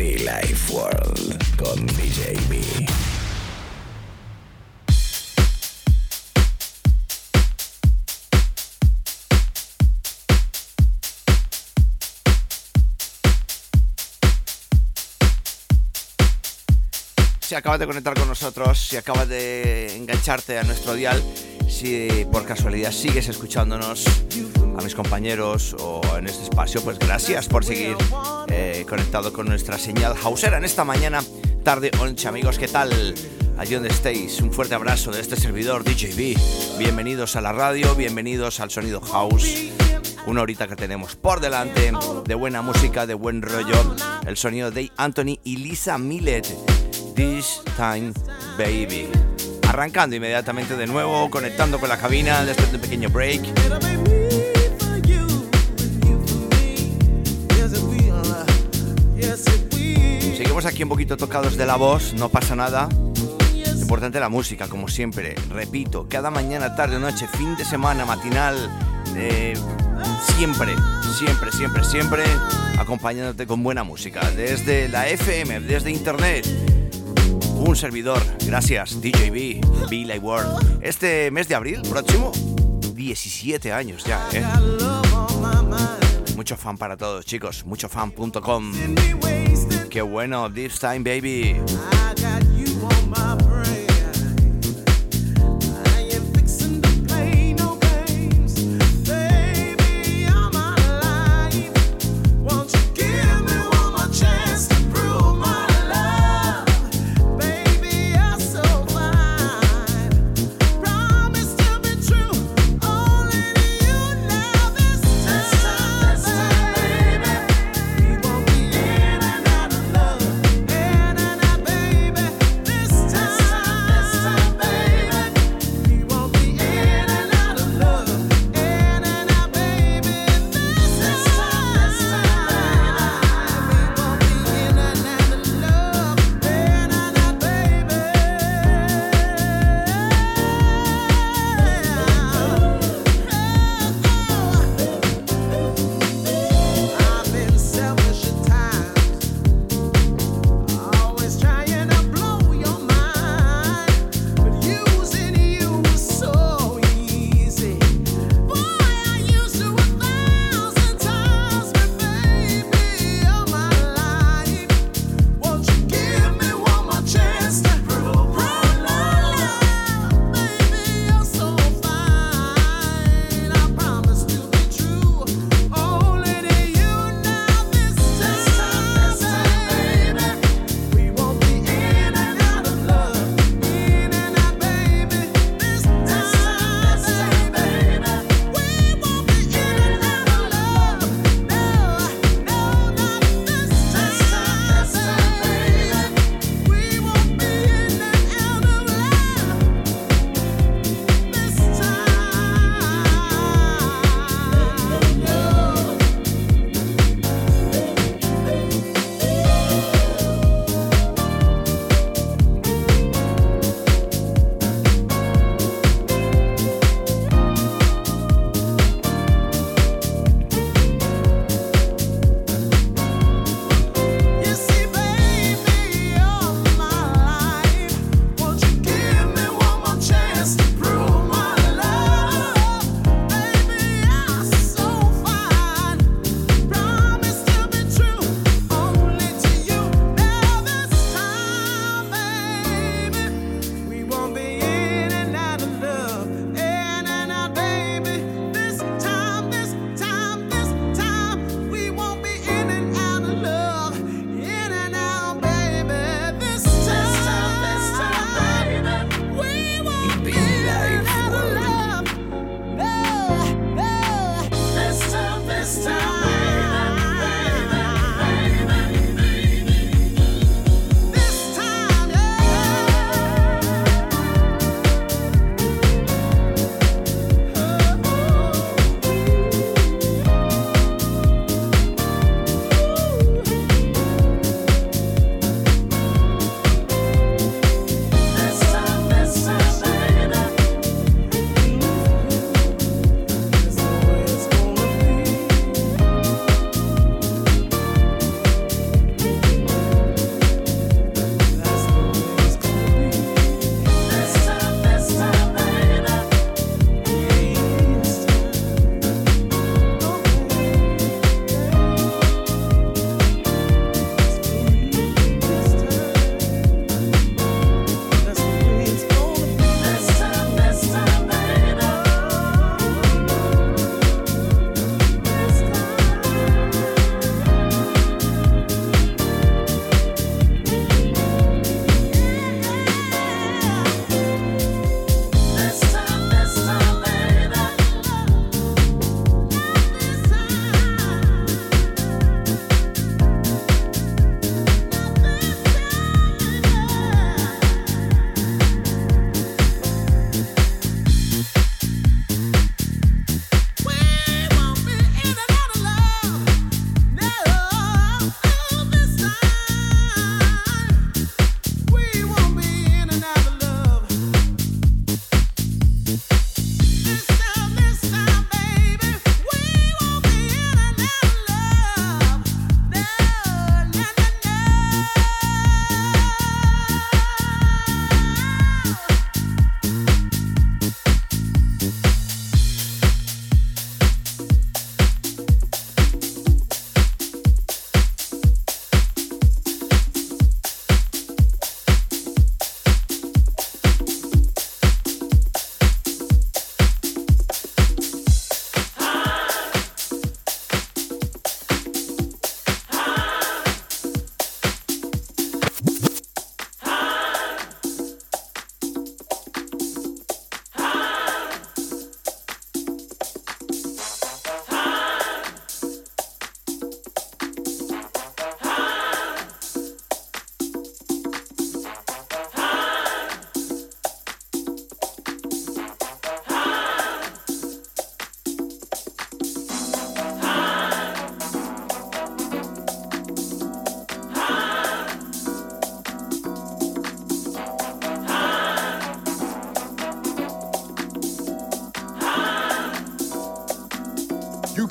Life World con DJ B. Si acabas de conectar con nosotros, si acabas de engancharte a nuestro dial, si por casualidad sigues escuchándonos, a mis compañeros o en este espacio, pues gracias por seguir eh, conectado con nuestra señal hausera en esta mañana, tarde, oncha amigos, ¿qué tal? Allí donde estéis, un fuerte abrazo de este servidor DJB. Bienvenidos a la radio, bienvenidos al sonido house. Una horita que tenemos por delante de buena música, de buen rollo. El sonido de Anthony y Lisa Millet. This Time Baby. Arrancando inmediatamente de nuevo, conectando con la cabina después de un pequeño break. Seguimos aquí un poquito tocados de la voz, no pasa nada. Importante la música, como siempre. Repito, cada mañana, tarde, noche, fin de semana, matinal, eh, siempre, siempre, siempre, siempre acompañándote con buena música. Desde la FM, desde internet. Un servidor, gracias, DJB, Be Like World. Este mes de abril próximo, 17 años ya, ¿eh? Mucho fan para todos, chicos. Muchofan.com. Qué bueno, This Time Baby. Baby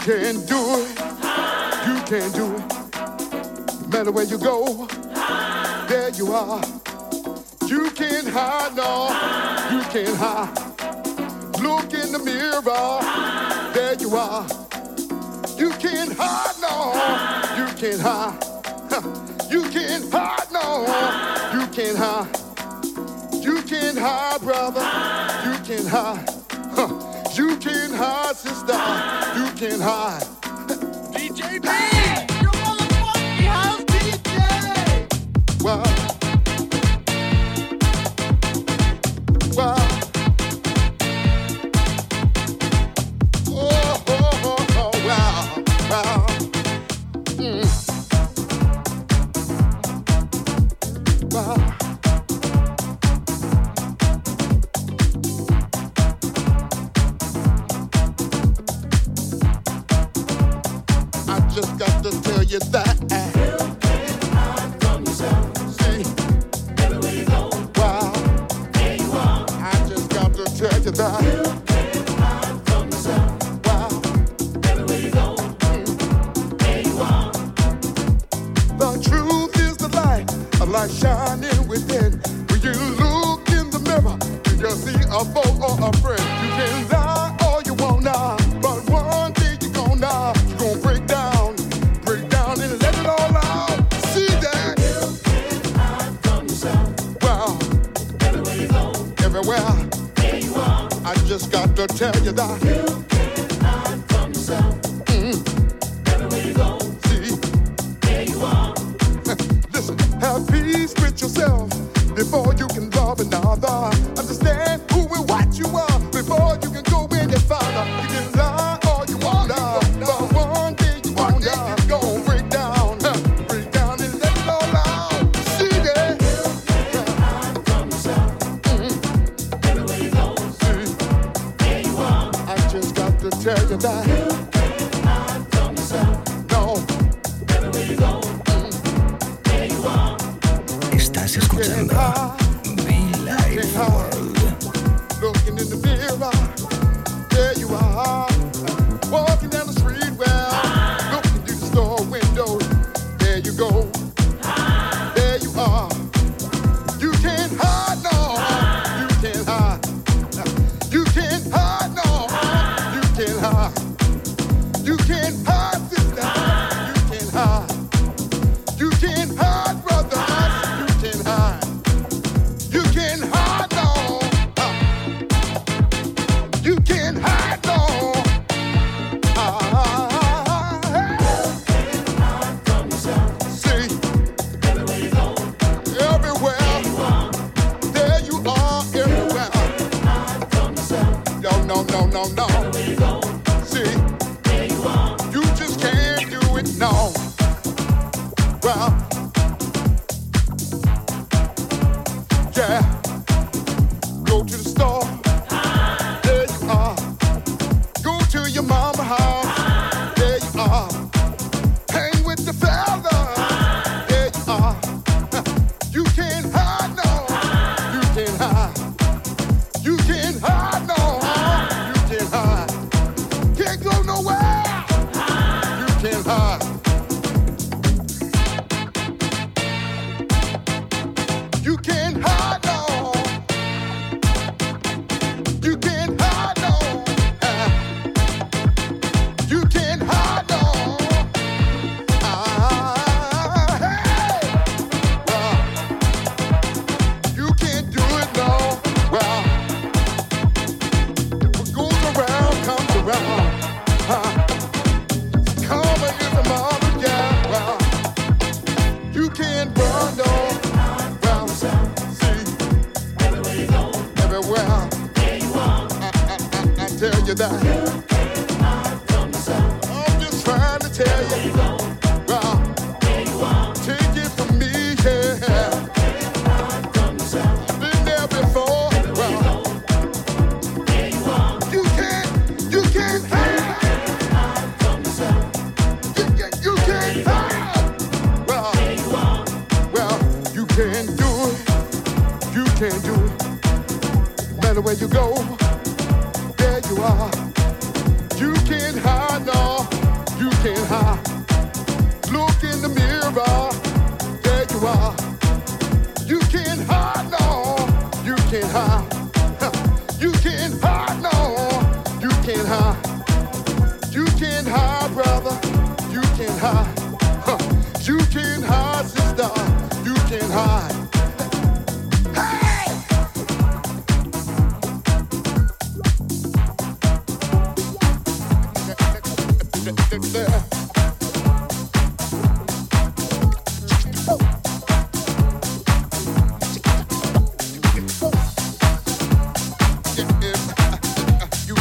can do it. You can do it. No matter where you go, there you are. You can't hide, no, you can't hide. Look in the mirror, there you are. You can't hide, no, you can't hide. You can't hide, no, you can't hide. You can't hide, brother, you can't hide. You can't hide, sister, can't hide. tell you that.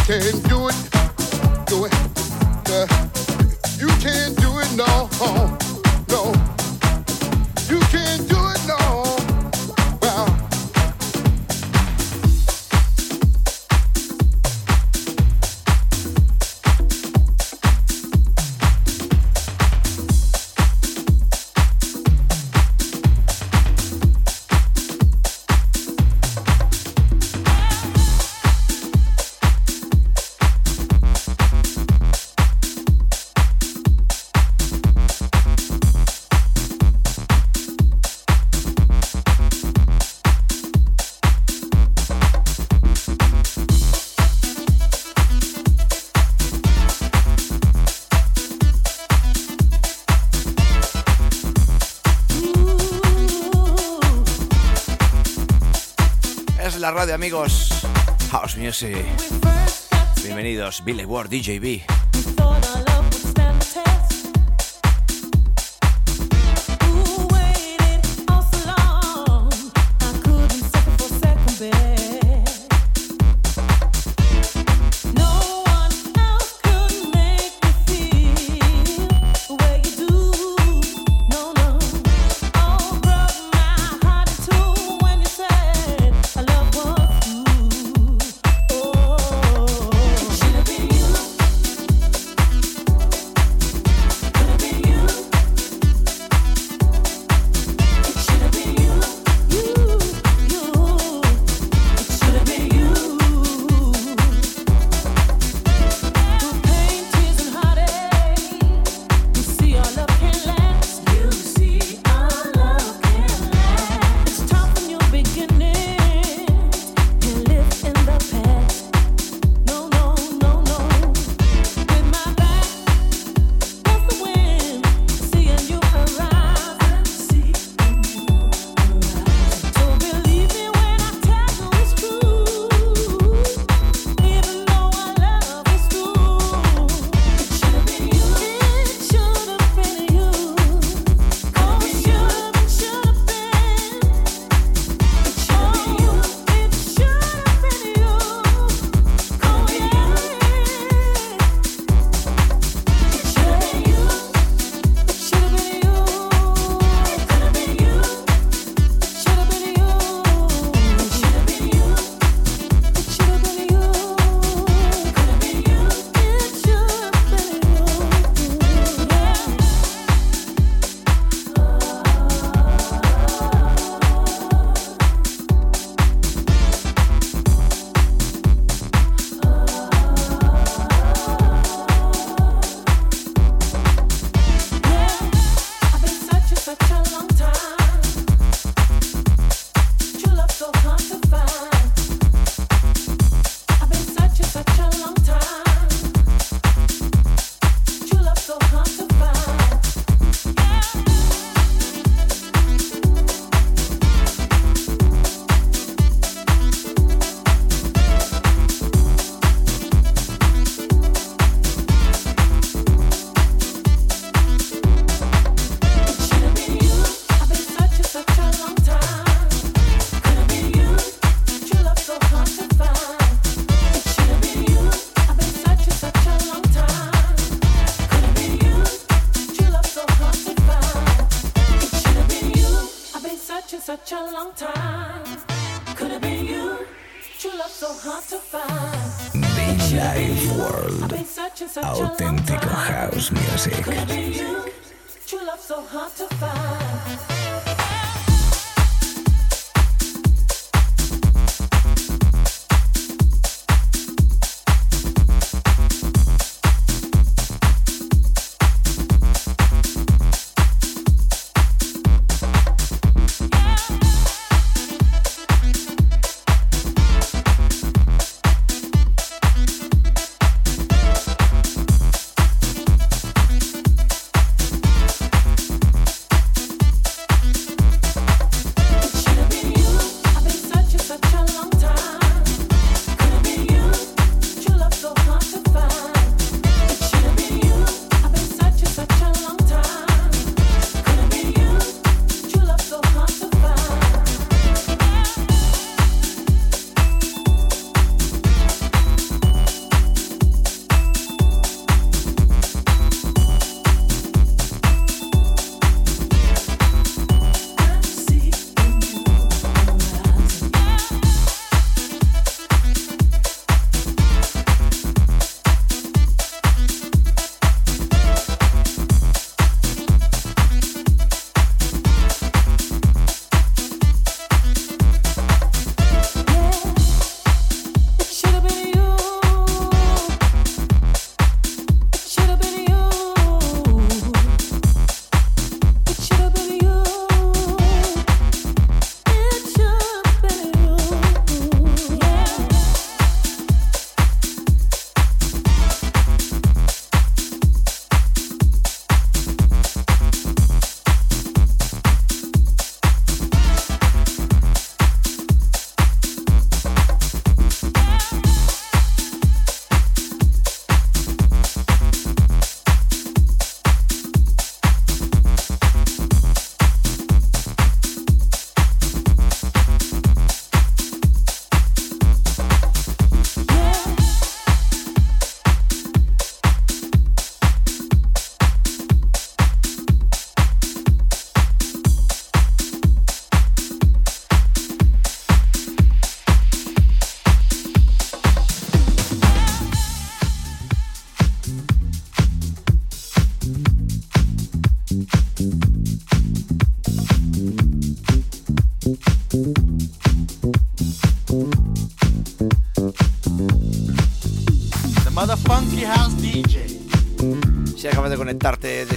Radio, amigos. House Music. Bienvenidos, Billy Ward, DJB.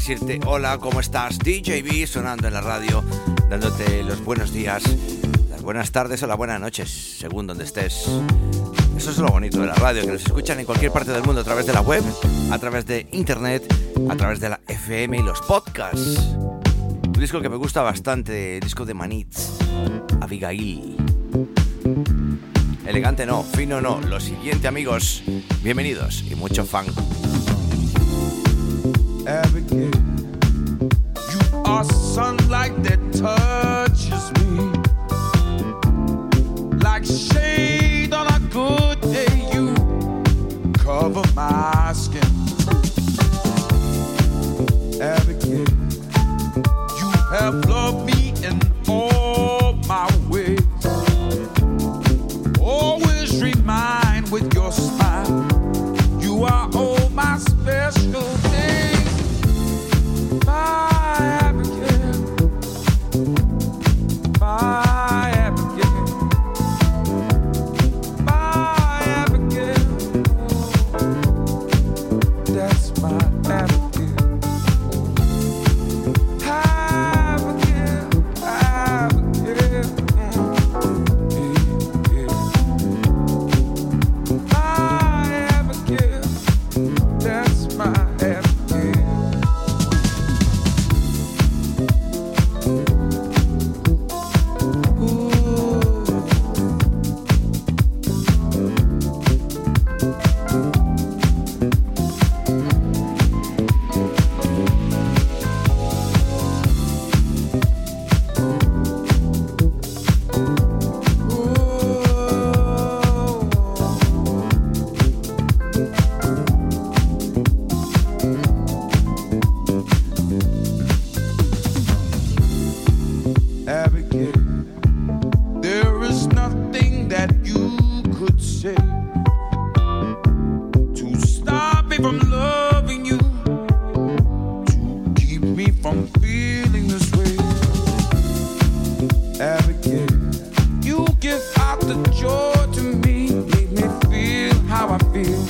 Decirte hola, ¿cómo estás? DJB sonando en la radio, dándote los buenos días, las buenas tardes o las buenas noches, según donde estés. Eso es lo bonito de la radio, que nos escuchan en cualquier parte del mundo a través de la web, a través de internet, a través de la FM y los podcasts. Un disco que me gusta bastante, el disco de Manitz, Abigail. Elegante no, fino no. Lo siguiente, amigos. Bienvenidos y mucho fan. You give out the joy to me, make me feel how I feel.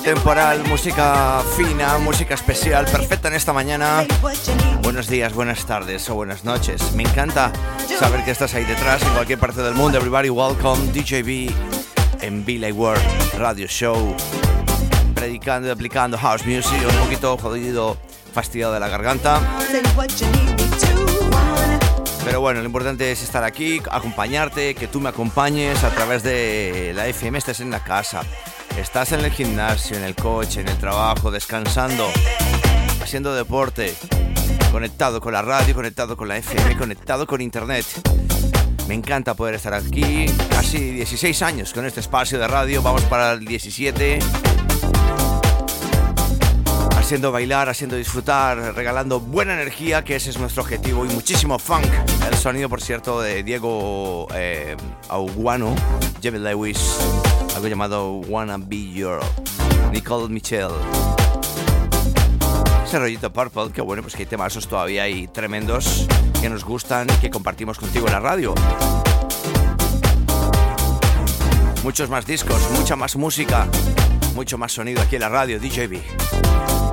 Temporal, música fina, música especial, perfecta en esta mañana. Buenos días, buenas tardes o buenas noches. Me encanta saber que estás ahí detrás en cualquier parte del mundo. Everybody welcome DJB en Billy World Radio Show. Predicando y aplicando house music, un poquito jodido, fastidiado de la garganta. Pero bueno, lo importante es estar aquí, acompañarte, que tú me acompañes a través de la FM, estés en la casa, estás en el gimnasio, en el coche, en el trabajo, descansando, haciendo deporte, conectado con la radio, conectado con la FM, conectado con internet. Me encanta poder estar aquí, casi 16 años con este espacio de radio, vamos para el 17 haciendo bailar, haciendo disfrutar, regalando buena energía, que ese es nuestro objetivo, y muchísimo funk. El sonido, por cierto, de Diego eh, Auguano, Jimmy Lewis, algo llamado Wanna Be Your, Nicole Michelle. Ese rollito Purple, que bueno, pues que hay temas todavía hay tremendos que nos gustan y que compartimos contigo en la radio. Muchos más discos, mucha más música, mucho más sonido aquí en la radio, DJB.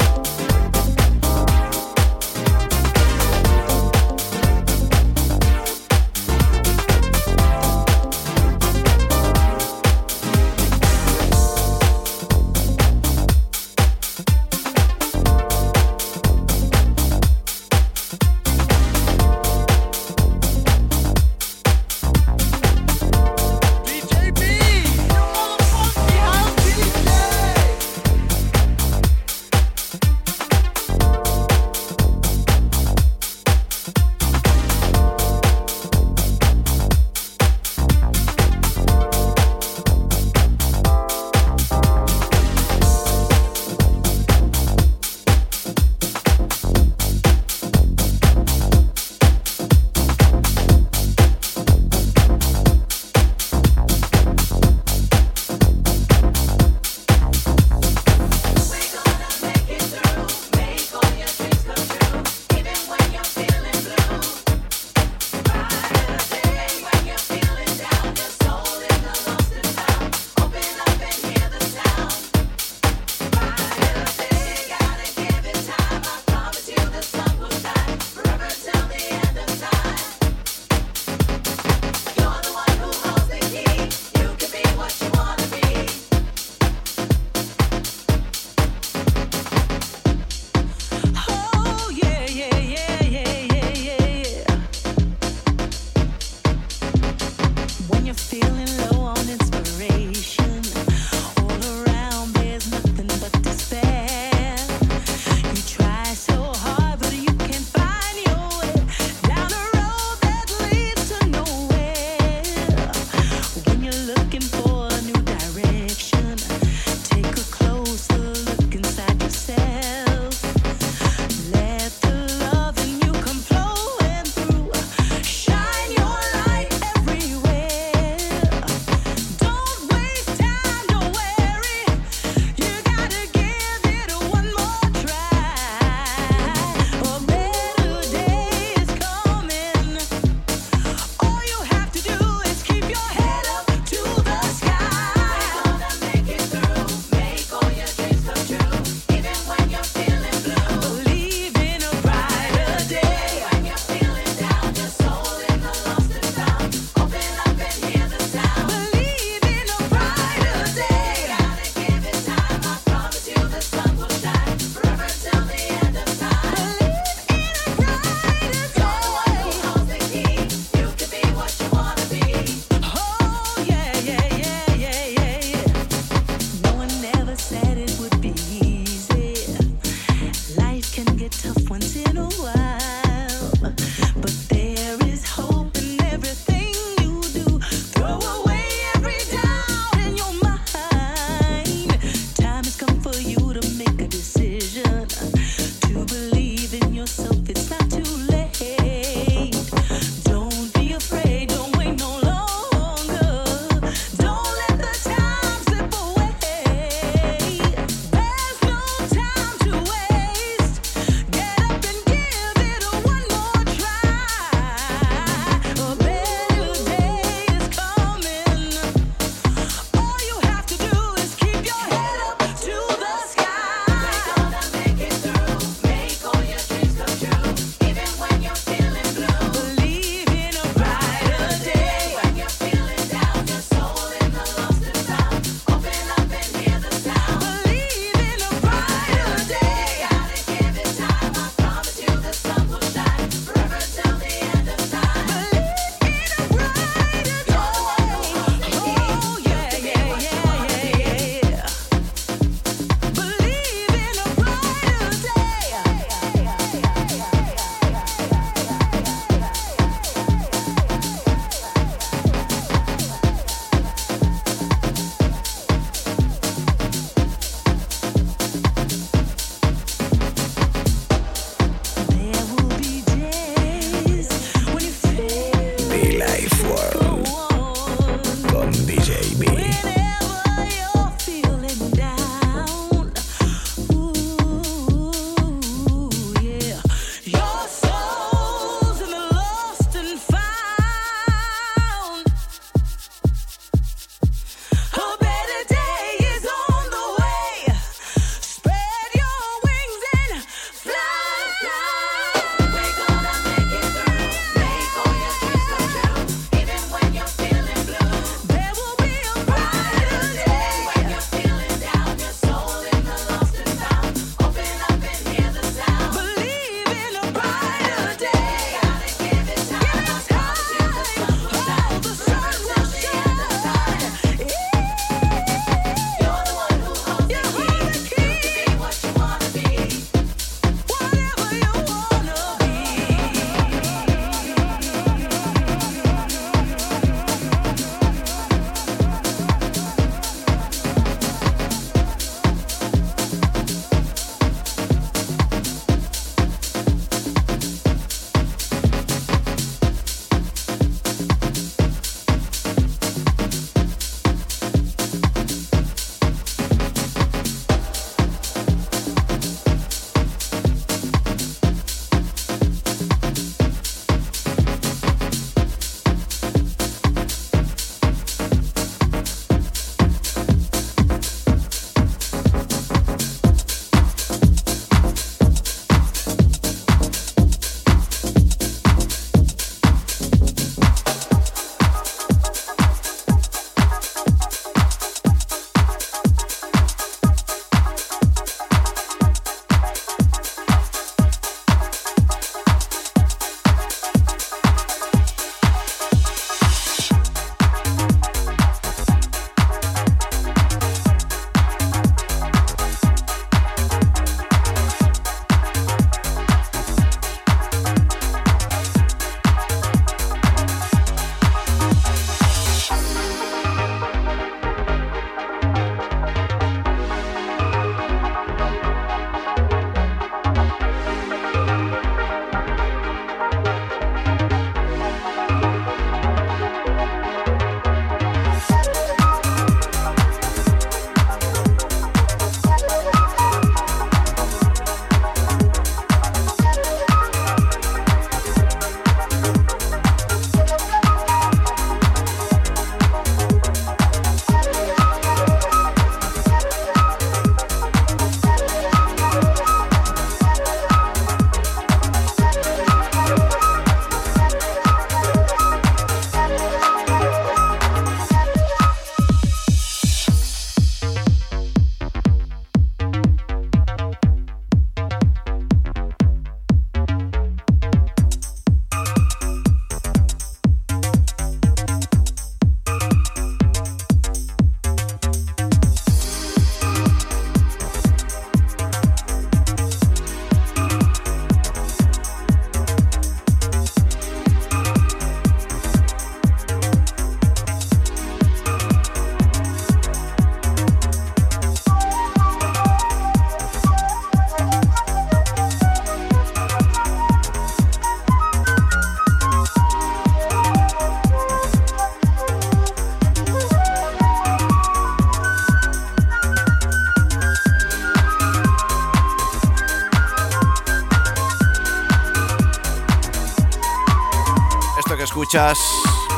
Escuchas,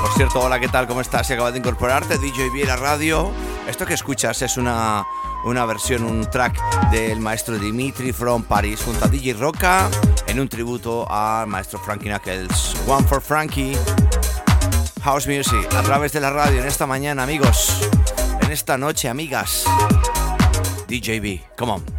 por cierto, hola, ¿qué tal? ¿Cómo estás? Si acabas de incorporarte, DJ Viera Radio. Esto que escuchas es una, una versión, un track del maestro Dimitri from Paris junto a DJ Roca en un tributo al maestro Frankie Knuckles. One for Frankie. House Music a través de la radio en esta mañana, amigos. En esta noche, amigas. DJB, come on.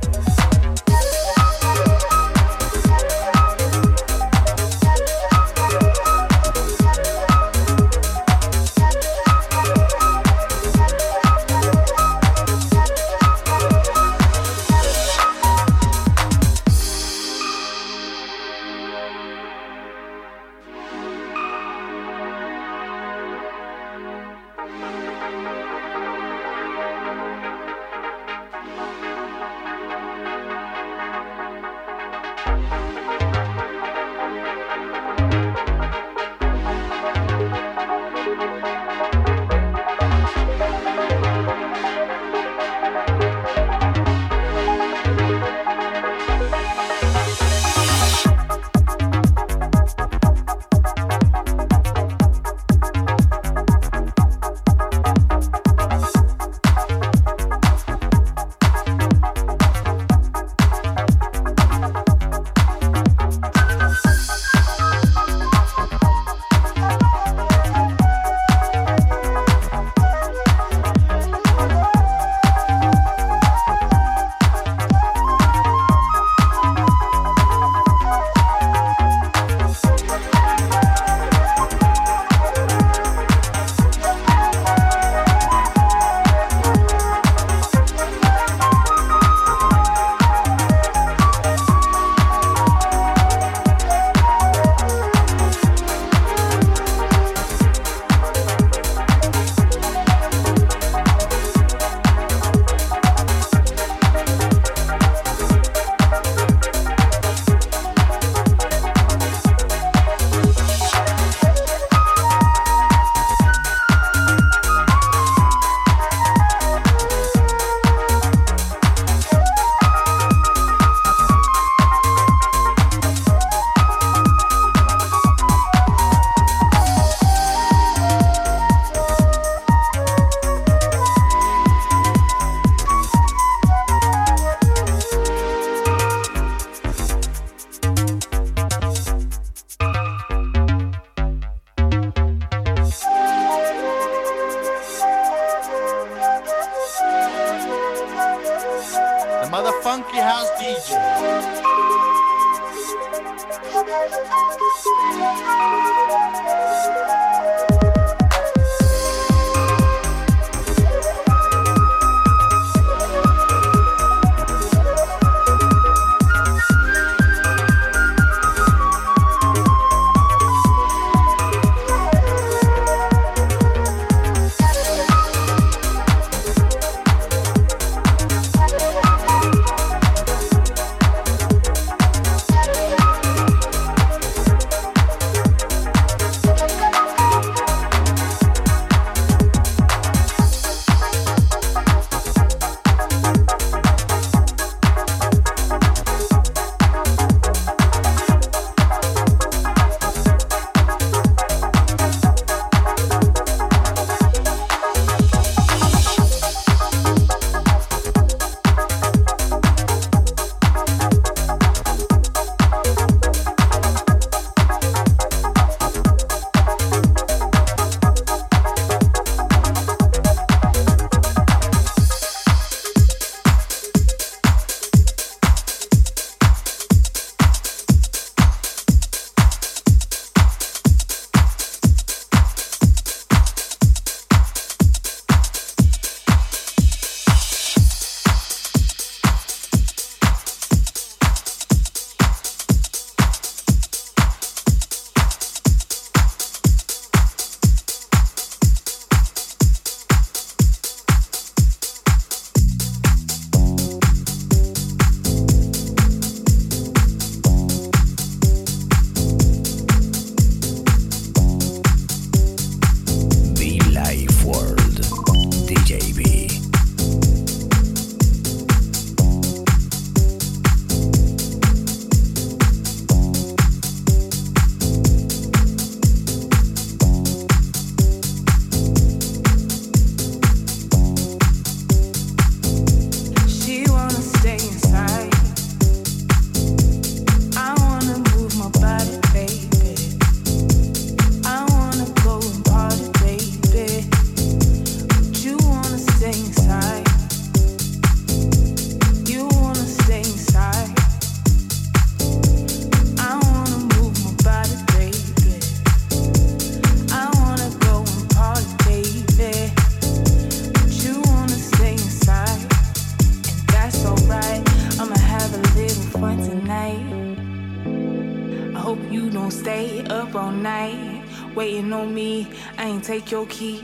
hope you don't stay up all night waiting on me. I ain't take your keys.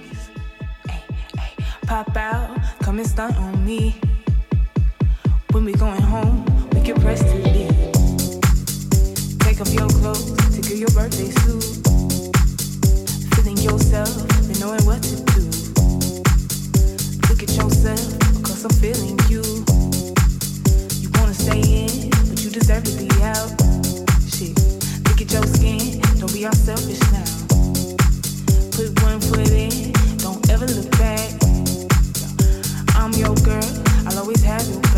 Ay, ay, pop out, come and stunt on me. When we going home, we get pressed to leave. Take off your clothes to give your birthday suit. Feeling yourself and knowing what to do. Look at yourself because I'm feeling you. You wanna stay in, but you deserve to be out. Shit get your skin. Don't be all selfish now. Put one foot in, don't ever look back. I'm your girl, I'll always have you.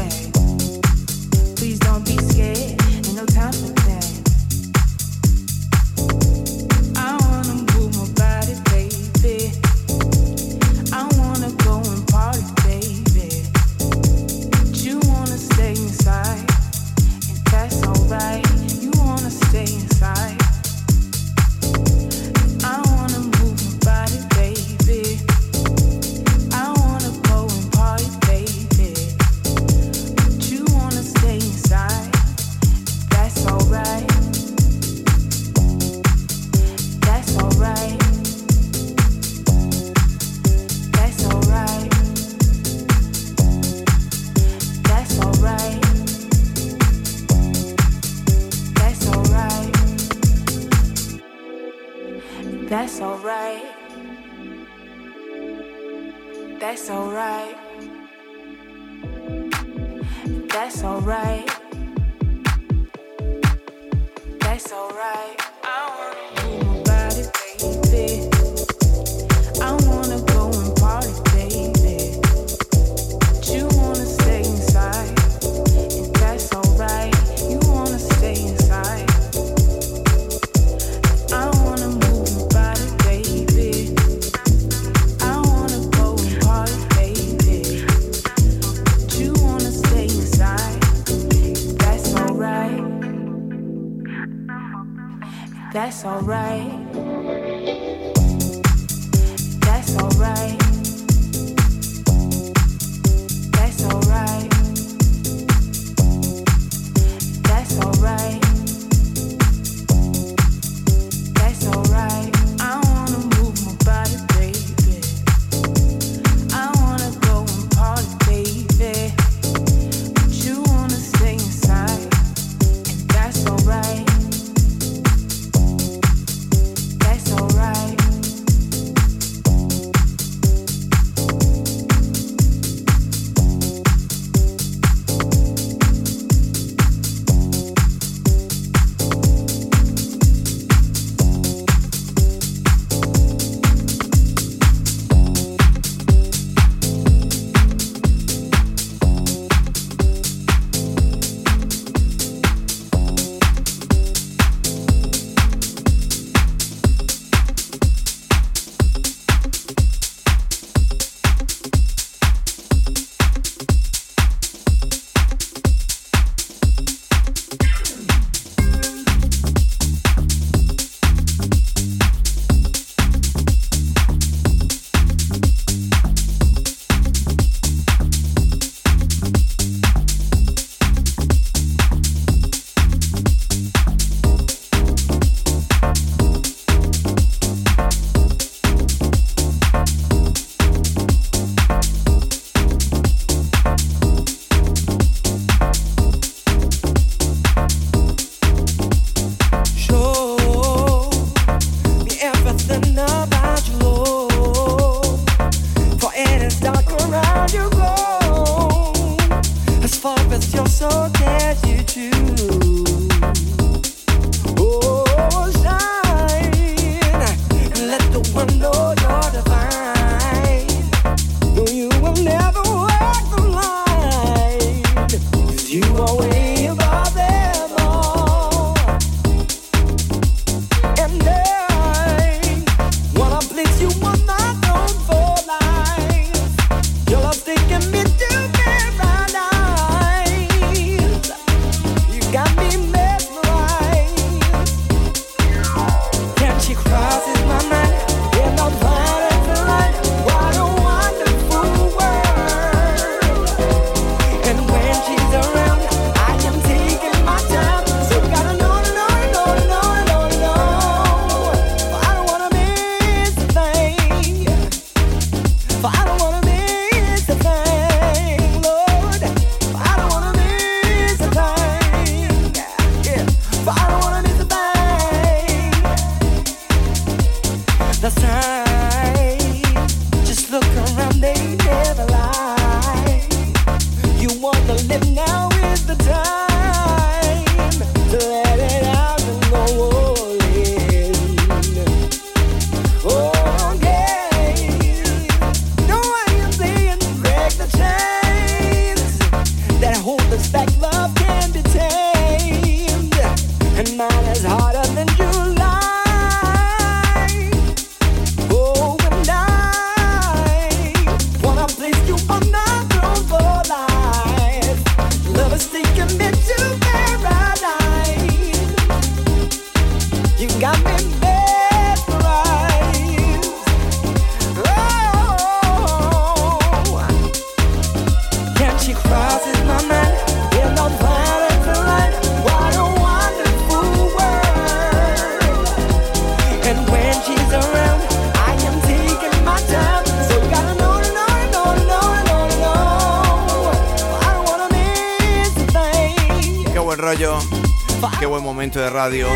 Radio.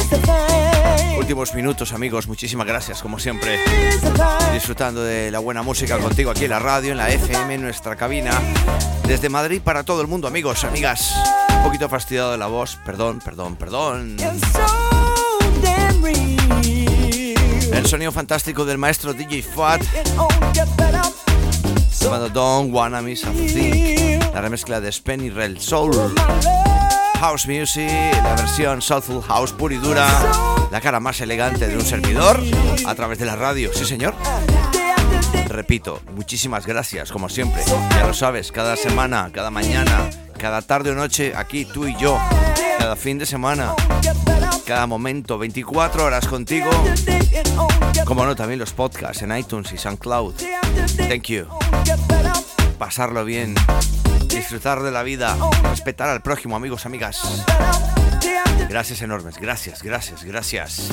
Últimos minutos, amigos. Muchísimas gracias, como siempre. Disfrutando de la buena música contigo aquí en la radio, en la FM, en nuestra cabina. Desde Madrid para todo el mundo, amigos, amigas. Un poquito fastidiado de la voz. Perdón, perdón, perdón. El sonido fantástico del maestro DJ Fat. Llamado Don't Wanna Miss a Thing. La remezcla de Spenny Rel Soul. House Music, la versión Soulful House pura dura, la cara más elegante de un servidor a través de la radio, sí señor. Repito, muchísimas gracias, como siempre. Ya lo sabes, cada semana, cada mañana, cada tarde o noche, aquí tú y yo, cada fin de semana, cada momento, 24 horas contigo. Como no, también los podcasts en iTunes y SoundCloud. Thank you. Pasarlo bien disfrutar de la vida, respetar al prójimo, amigos, amigas. Gracias enormes, gracias, gracias, gracias.